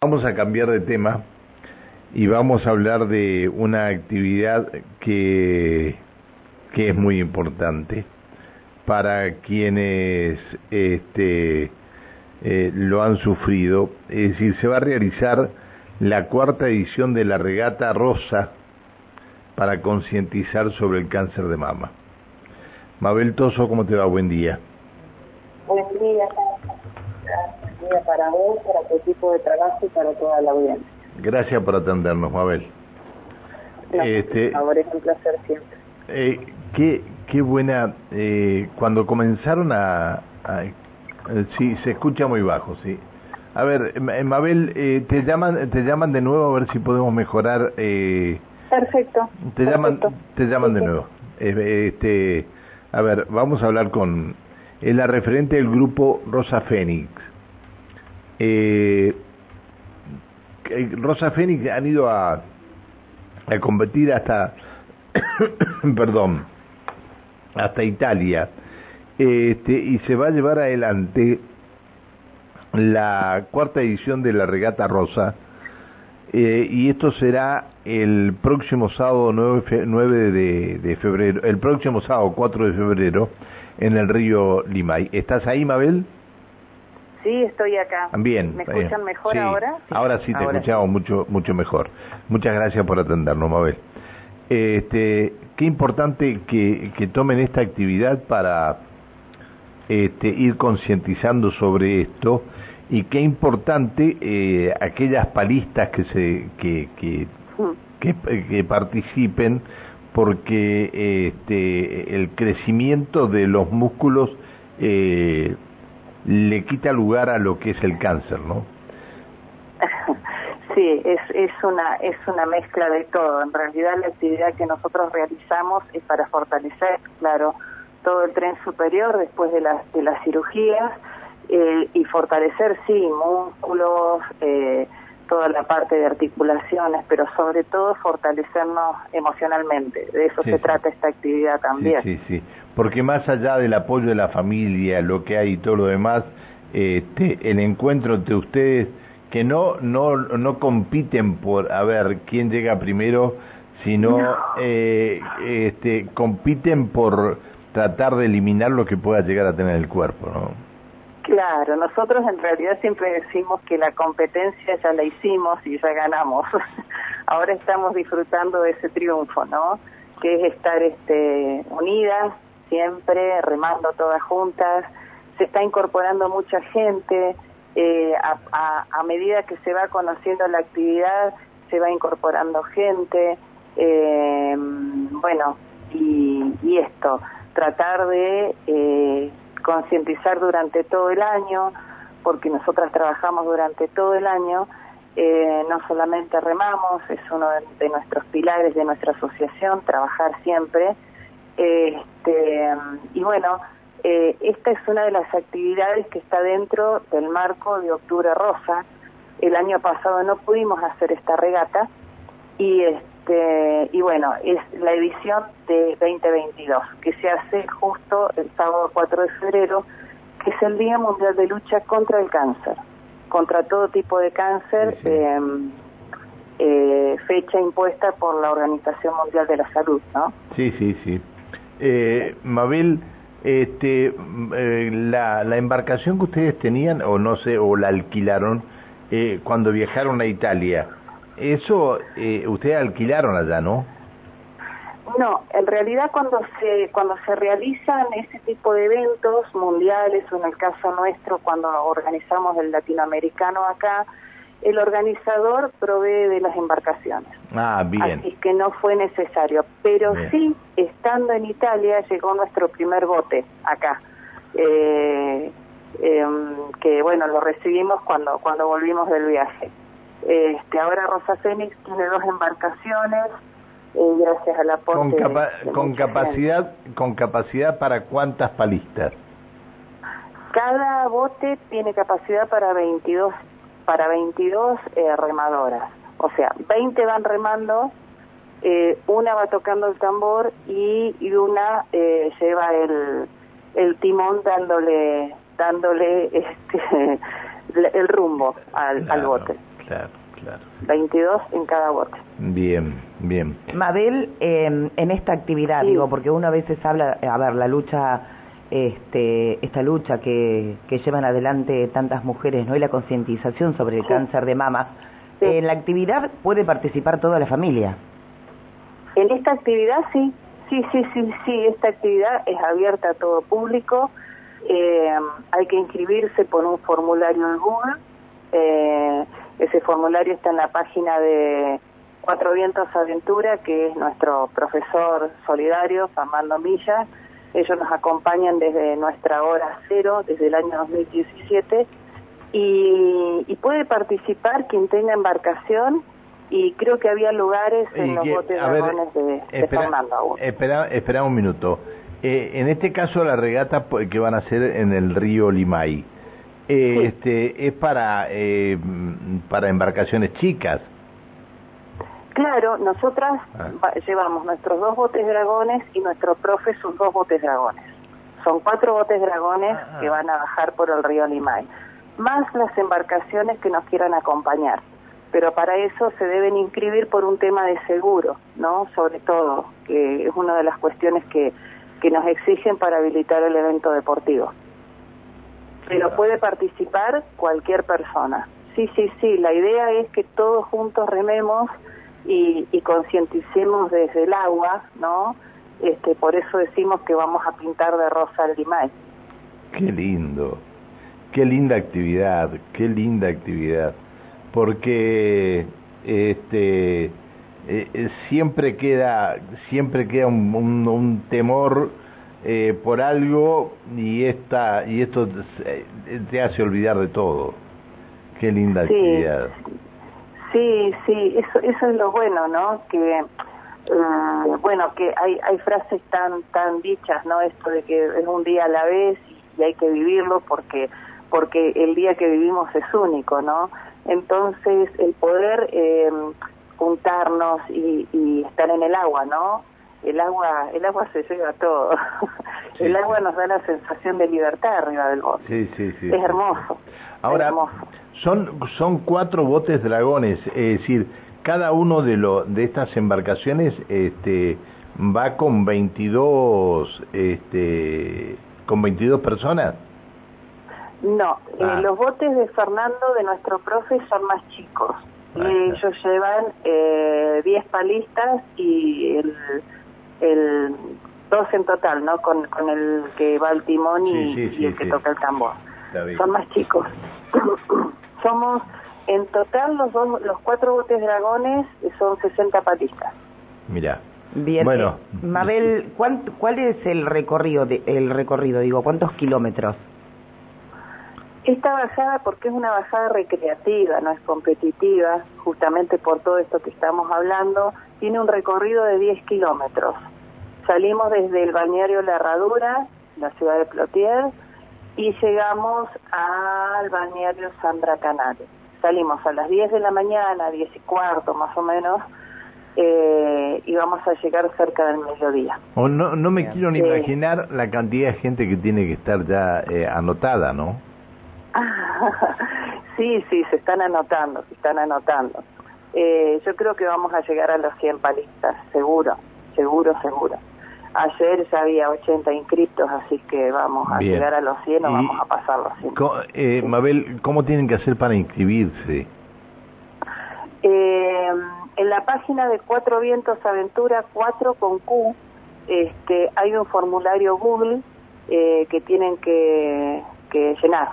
Vamos a cambiar de tema y vamos a hablar de una actividad que, que es muy importante para quienes este, eh, lo han sufrido. Es decir, se va a realizar la cuarta edición de la regata rosa para concientizar sobre el cáncer de mama. Mabel Toso, ¿cómo te va? Buen día. Buen día para vos, para tu equipo de trabajo y para toda la audiencia. Gracias por atendernos, Mabel. este, favor, es un placer siempre. Eh, qué, qué buena, eh, cuando comenzaron a, eh, Sí, se escucha muy bajo, sí. A ver, eh, Mabel, eh, te llaman te llaman de nuevo a ver si podemos mejorar. Eh, perfecto. Te llaman te llaman de nuevo. este, a ver, vamos a hablar con es la referente del grupo Rosa Fénix. Eh, Rosa Fénix han ido a, a competir hasta, perdón, hasta Italia. Este, y se va a llevar adelante la cuarta edición de la Regata Rosa. Eh, y esto será el próximo sábado 9, 9 de, de, febrero, el próximo sábado 4 de febrero en el río Limay. ¿Estás ahí, Mabel? Sí, estoy acá. Bien. ¿Me escuchan mejor ahora? Ahora sí te escuchamos mucho mucho mejor. Muchas gracias por atendernos, Mabel. Este, qué importante que, que tomen esta actividad para este, ir concientizando sobre esto y qué importante eh, aquellas palistas que se que, que, mm. que, participen porque este, el crecimiento de los músculos eh, le quita lugar a lo que es el cáncer, ¿no? Sí, es, es, una, es una mezcla de todo. En realidad la actividad que nosotros realizamos es para fortalecer, claro, todo el tren superior después de las, de las cirugías eh, y fortalecer, sí, músculos, eh, toda la parte de articulaciones, pero sobre todo fortalecernos emocionalmente. De eso se trata esta actividad también. Sí, sí, porque más allá del apoyo de la familia, lo que hay y todo lo demás, este, el encuentro entre ustedes que no no no compiten por a ver quién llega primero, sino eh, este, compiten por tratar de eliminar lo que pueda llegar a tener el cuerpo, ¿no? Claro, nosotros en realidad siempre decimos que la competencia ya la hicimos y ya ganamos. Ahora estamos disfrutando de ese triunfo, ¿no? Que es estar este, unidas, siempre remando todas juntas. Se está incorporando mucha gente. Eh, a, a, medida que se va conociendo la actividad, se va incorporando gente. Eh, bueno, y, y esto, tratar de eh, concientizar durante todo el año, porque nosotras trabajamos durante todo el año, eh, no solamente remamos, es uno de, nuestros pilares de nuestra asociación, trabajar siempre. Este, y bueno, eh, esta es una de las actividades que está dentro del marco de Octubre Rosa. El año pasado no pudimos hacer esta regata y este y bueno, es la edición de 2022 que se hace justo el sábado 4 de febrero, que es el Día Mundial de Lucha contra el Cáncer, contra todo tipo de cáncer, em, eh, fecha impuesta por la Organización Mundial de la Salud, ¿no? Sí, sí, sí. Eh, Mabel, este, eh, la, la embarcación que ustedes tenían, o no sé, o la alquilaron eh, cuando viajaron a Italia, eso eh, ustedes alquilaron allá, ¿no? No, en realidad cuando se cuando se realizan ese tipo de eventos mundiales o en el caso nuestro cuando organizamos el latinoamericano acá, el organizador provee de las embarcaciones. Ah, bien. Así que no fue necesario, pero sí estando en Italia llegó nuestro primer bote acá. Eh, em, que bueno, lo recibimos cuando cuando volvimos del viaje. Este, ahora Rosa Fénix tiene dos embarcaciones eh, gracias al aporte con, con capacidad con capacidad para cuántas palistas cada bote tiene capacidad para 22 para 22 eh, remadoras. O sea 20 van remando eh, una va tocando el tambor y, y una eh, lleva el, el timón dándole dándole este el rumbo al, al bote Claro, claro. 22 en cada bote. Bien, bien. Mabel, eh, en esta actividad, digo, porque uno a veces habla, a ver, la lucha, este, esta lucha que, que llevan adelante tantas mujeres, ¿no? Y la concientización sobre el cáncer de mama, en la actividad puede participar toda la familia. En esta actividad sí, sí, sí, sí, sí, esta actividad es abierta a todo público. Eh, hay que inscribirse por un formulario en Google. Eh, ese formulario está en la página de Cuatro Vientos Aventura, que es nuestro profesor solidario, Fernando Milla. Ellos nos acompañan desde nuestra hora cero, desde el año 2017 y, puede participar quien tenga embarcación y creo que había lugares en los botes de, espera, Fernando Espera, espera un minuto. Eh, en este caso la regata que van a hacer en el río Limay, eh, este, es para, eh, para embarcaciones chicas. Claro, nosotras ah. llevamos nuestros dos botes dragones y nuestro profe sus dos botes dragones. Son cuatro botes dragones ah, que ah. van a bajar por el río Limay más las embarcaciones que nos quieran acompañar. Pero para eso se deben inscribir por un tema de seguro, ¿no? Sobre todo, que es una de las cuestiones que, que nos exigen para habilitar el evento deportivo. Pero puede participar cualquier persona. Sí, sí, sí, la idea es que todos juntos rememos y, y concienticemos desde el agua, ¿no? Este, por eso decimos que vamos a pintar de rosa el Limay. Qué lindo. Qué linda actividad, qué linda actividad, porque este eh, eh, siempre queda siempre queda un, temor eh, por algo y esta y esto te hace olvidar de todo. Qué linda actividad. Sí, sí, eso eso es lo bueno, ¿no? Que bueno, que hay hay frases tan tan dichas, ¿no? Esto de que es un día a la vez y hay que vivirlo porque porque el día que vivimos es único, ¿no? Entonces, el poder eh, juntarnos y, y, estar en el agua, ¿no? El agua, el agua se lleva todo. el agua nos da la sensación de libertad arriba del bote. Sí, sí, sí. Es hermoso. Ahora, son son cuatro botes dragones, es decir, cada uno de lo, de estas embarcaciones este va con 22 este con 22 personas. No, eh, ah. los botes de Fernando, de nuestro profe, son más chicos. ellos llevan eh, 10 palistas y el, el dos en total, ¿no? Con, con el que va al timón y, el que toca el tambor. Son más chicos. Somos, en total, los, dos, los cuatro botes dragones son 60 palistas. Mira. Bien, bueno. Eh, Mabel, ¿cuál es el recorrido, de, el recorrido? Digo, ¿cuántos kilómetros? Esta bajada, porque es una bajada recreativa, no es competitiva, justamente por todo esto que estamos hablando, tiene un recorrido de 10 kilómetros. Salimos desde el balneario La Herradura, la ciudad de Plotier, y llegamos al balneario Sandra Canales. Salimos a las 10 de la mañana, 10 y cuarto más o menos, eh, y vamos a llegar cerca del mediodía. no, no me quiero ni imaginar la cantidad de gente que tiene que estar ya eh, anotada, ¿no? sí, sí, se están anotando, se están anotando. Eh, yo creo que vamos a llegar a los 100 palistas, seguro, seguro, seguro. Ayer ya había 80 inscriptos, así que vamos a llegar a los 100 o vamos a pasar los 100. Eh, Mabel, ¿cómo tienen que hacer para inscribirse? Eh, en la página de Cuatro Vientos Aventura, 4 con Q, este, hay un formulario Google eh, que tienen que, que llenar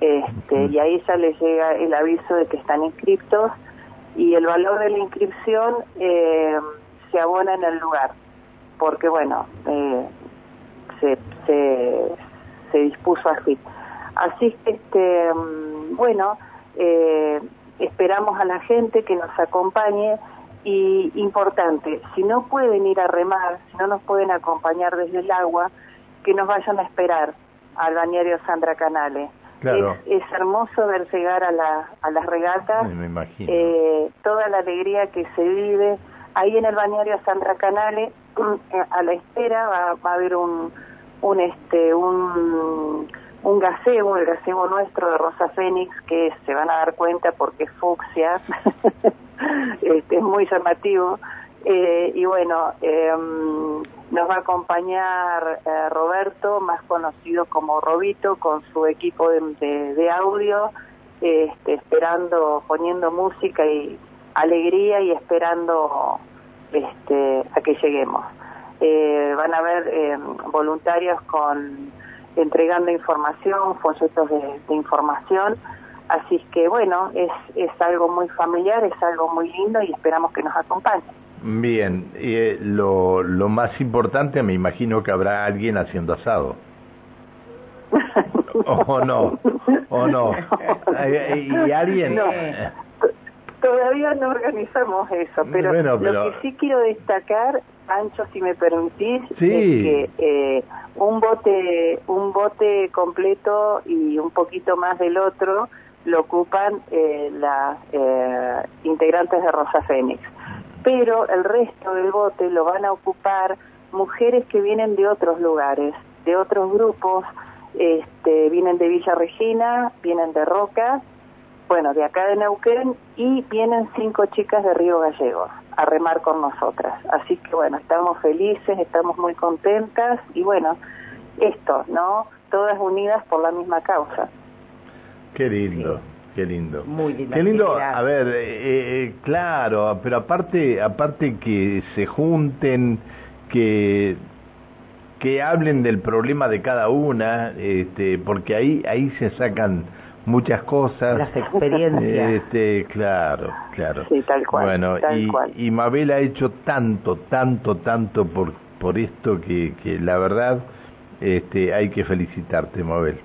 este, y ahí ya les llega el aviso de que están inscriptos y el valor de la inscripción eh, se abona en el lugar, porque bueno, eh, se, se, dispuso así. Así que, este, mm, bueno, eh, esperamos a la gente que nos acompañe y importante, si no pueden ir a remar, si no nos pueden acompañar desde el agua, que nos vayan a esperar al bañario Sandra Canales es, hermoso ver llegar a, la, a las regatas, eh, toda la alegría que se vive. Ahí en el bañario Sandra Canale, eh, a la espera va, a haber un, un, este, un, un gazebo, el gazebo nuestro de Rosa Fénix, que se van a dar cuenta porque es fucsia, este, es muy llamativo. Eh, y bueno, em, nos va a acompañar eh, Roberto, más conocido como Robito, con su equipo de, audio, este, esperando, poniendo música y alegría y esperando este, a que lleguemos. Eh, van a haber em, voluntarios con entregando información, folletos de, información. Así que bueno, es, es algo muy familiar, es algo muy lindo y esperamos que nos acompañe. Bien, eh, lo, lo más importante, me imagino que habrá alguien haciendo asado. ¿O no? ¿O no? ¿Y alguien? todavía no organizamos eso, pero, lo que sí quiero destacar, Ancho, si me permitís, es que eh, un bote un bote completo y un poquito más del otro lo ocupan eh, las eh, integrantes de Rosa Fénix pero el resto del bote lo van a ocupar mujeres que vienen de otros lugares, de otros grupos, este, vienen de Villa Regina, vienen de Roca, bueno, de acá de Neuquén, y vienen cinco chicas de Río Gallegos a remar con nosotras. Así que bueno, estamos felices, estamos muy contentas, y bueno, esto, ¿no? Todas unidas por la misma causa. Qué lindo. Qué lindo. Muy lindo. Qué lindo, a ver, eh, eh, claro, pero aparte, aparte que se junten, que que hablen del problema de cada una, este, porque ahí ahí se sacan muchas cosas. Las experiencias. Este, claro, claro. Sí, tal cual. Bueno, y, y Mabel ha hecho tanto, tanto, tanto por por esto que, que la verdad este, hay que felicitarte, Mabel.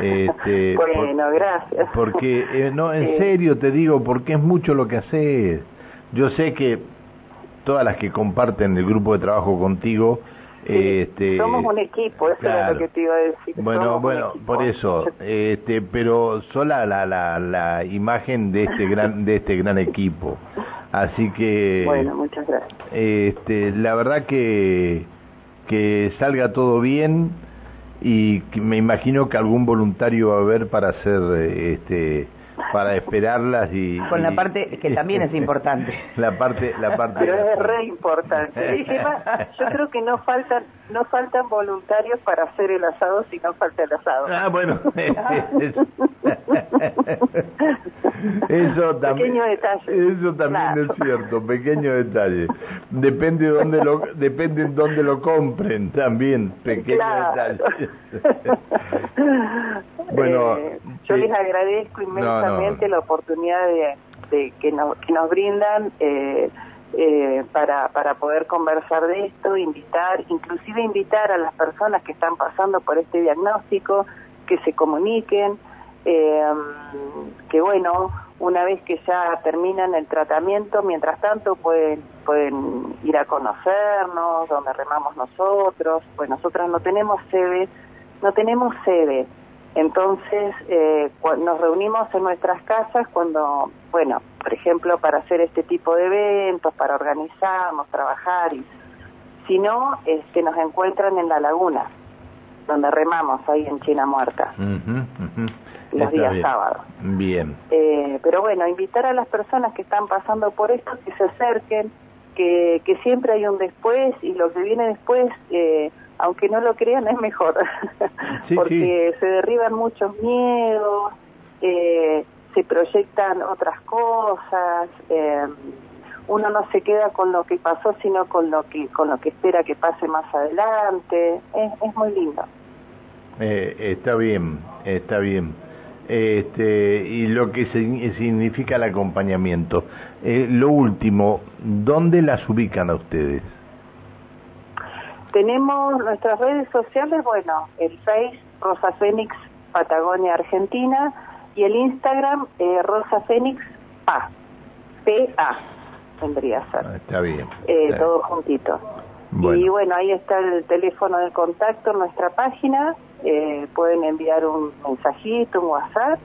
Este, bueno, gracias. Porque, eh, no, en serio te digo, porque es mucho lo que haces. Yo sé que todas las que comparten el grupo de trabajo contigo, este, somos un equipo, eso es lo que te iba a decir. Bueno, bueno, por eso, este, pero sola la, la, la imagen de este gran de este gran equipo. Así que Bueno, muchas gracias. Este, la verdad que que salga todo bien y me imagino que algún voluntario va a haber para hacer este para esperarlas y con la parte que también es importante. La parte la parte pero es re importante. Yo creo que no faltan no faltan voluntarios para hacer el asado si no falta el asado. Ah bueno. Eso también pequeño detalle. eso también es cierto pequeño detalle. Depende de dónde lo depende de dónde lo compren también pequeño detalle bueno eh, yo les agradezco inmensamente la oportunidad de, que, nos, que nos brindan eh, eh, para, para poder conversar de esto, invitar, inclusive invitar a las personas que están pasando por este diagnóstico, que se comuniquen, eh, que bueno, una vez que ya terminan el tratamiento, mientras tanto pueden, pueden ir a conocernos, donde remamos nosotros, pues nosotras no tenemos sede, no tenemos sede, entonces, eh, nos reunimos en nuestras casas cuando, bueno, por ejemplo, para hacer este tipo de eventos, para organizarnos, trabajar, y si no, este, nos encuentran en la laguna, donde remamos ahí en China Muerta, los días sábados. Bien. Eh, pero bueno, invitar a las personas que están pasando por esto que se acerquen, que, que siempre hay un después y lo que viene después... Eh, aunque no lo crean, es mejor, porque se derriban muchos miedos, eh, se proyectan otras cosas, eh, uno no se queda con lo que pasó, sino con lo que con lo que espera que pase más adelante, es, es muy lindo. Eh, está bien, está bien. Este, y lo que significa el acompañamiento. lo último, ¿dónde las ubican a ustedes? Tenemos nuestras redes sociales, bueno, el Face Rosa Fénix Patagonia Argentina y el Instagram eh, Rosa Fénix A, P-A, tendría a ser. Ah, está bien. Eh, todo juntito. Y bueno, ahí está el teléfono de contacto en nuestra página. Eh, pueden enviar un mensajito, un WhatsApp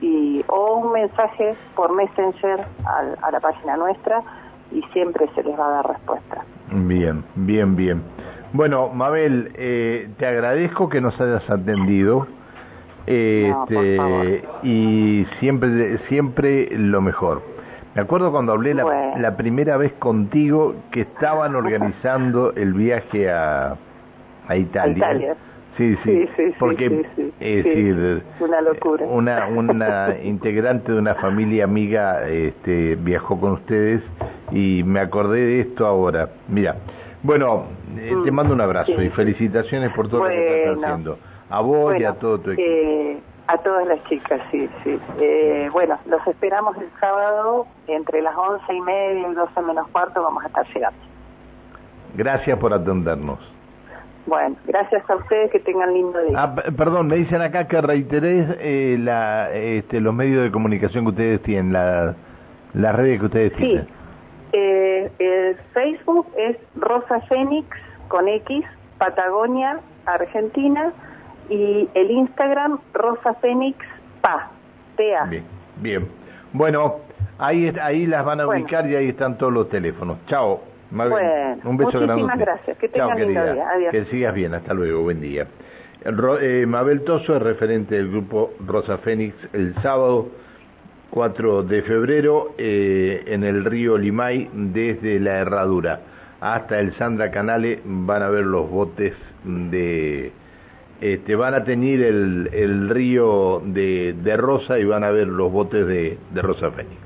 y o un mensaje por Messenger a la página nuestra y siempre se les va a dar respuesta. Bien, bien, bien. Bueno, Mabel, eh, te agradezco que nos hayas atendido. Este, y siempre, siempre lo mejor. Me acuerdo cuando hablé la, primera vez contigo que estaban organizando el viaje a, a Italia. Sí, sí, porque es decir, una locura. Una, una integrante de una familia amiga este, viajó con ustedes y me acordé de esto ahora. Mira, bueno, eh, te mm, mando un abrazo y felicitaciones por todo lo que estás haciendo. A vos y a todo tu equipo. Eh, a todas las chicas, sí, sí. Eh, bueno, los esperamos el sábado entre las once y media y doce menos cuarto vamos a estar llegando. Gracias por atendernos. Bueno, gracias a ustedes, que tengan lindo día. Ah, perdón, me dicen acá que reiteré eh, la, este, los medios de comunicación que ustedes tienen, la, las redes que ustedes tienen. Sí, eh, el Facebook es Rosa Fénix con X, Patagonia, Argentina, y el Instagram Rosa Fénix Pa, PA. Bien, bien. Bueno, ahí, ahí las van a ubicar y ahí están todos los teléfonos. Chao un beso muchísimas gracias. Que tengan día. Adiós. Que sigas bien. Hasta luego. Buen día. Eh, Mabel Toso es referente del grupo Rosa Fénix el sábado 4 de febrero eh, en el río Limay desde la Herradura hasta el Sandra Canale van a ver los botes de este, van a tener el, el río de, de Rosa y van a ver los botes de, de Rosa Fénix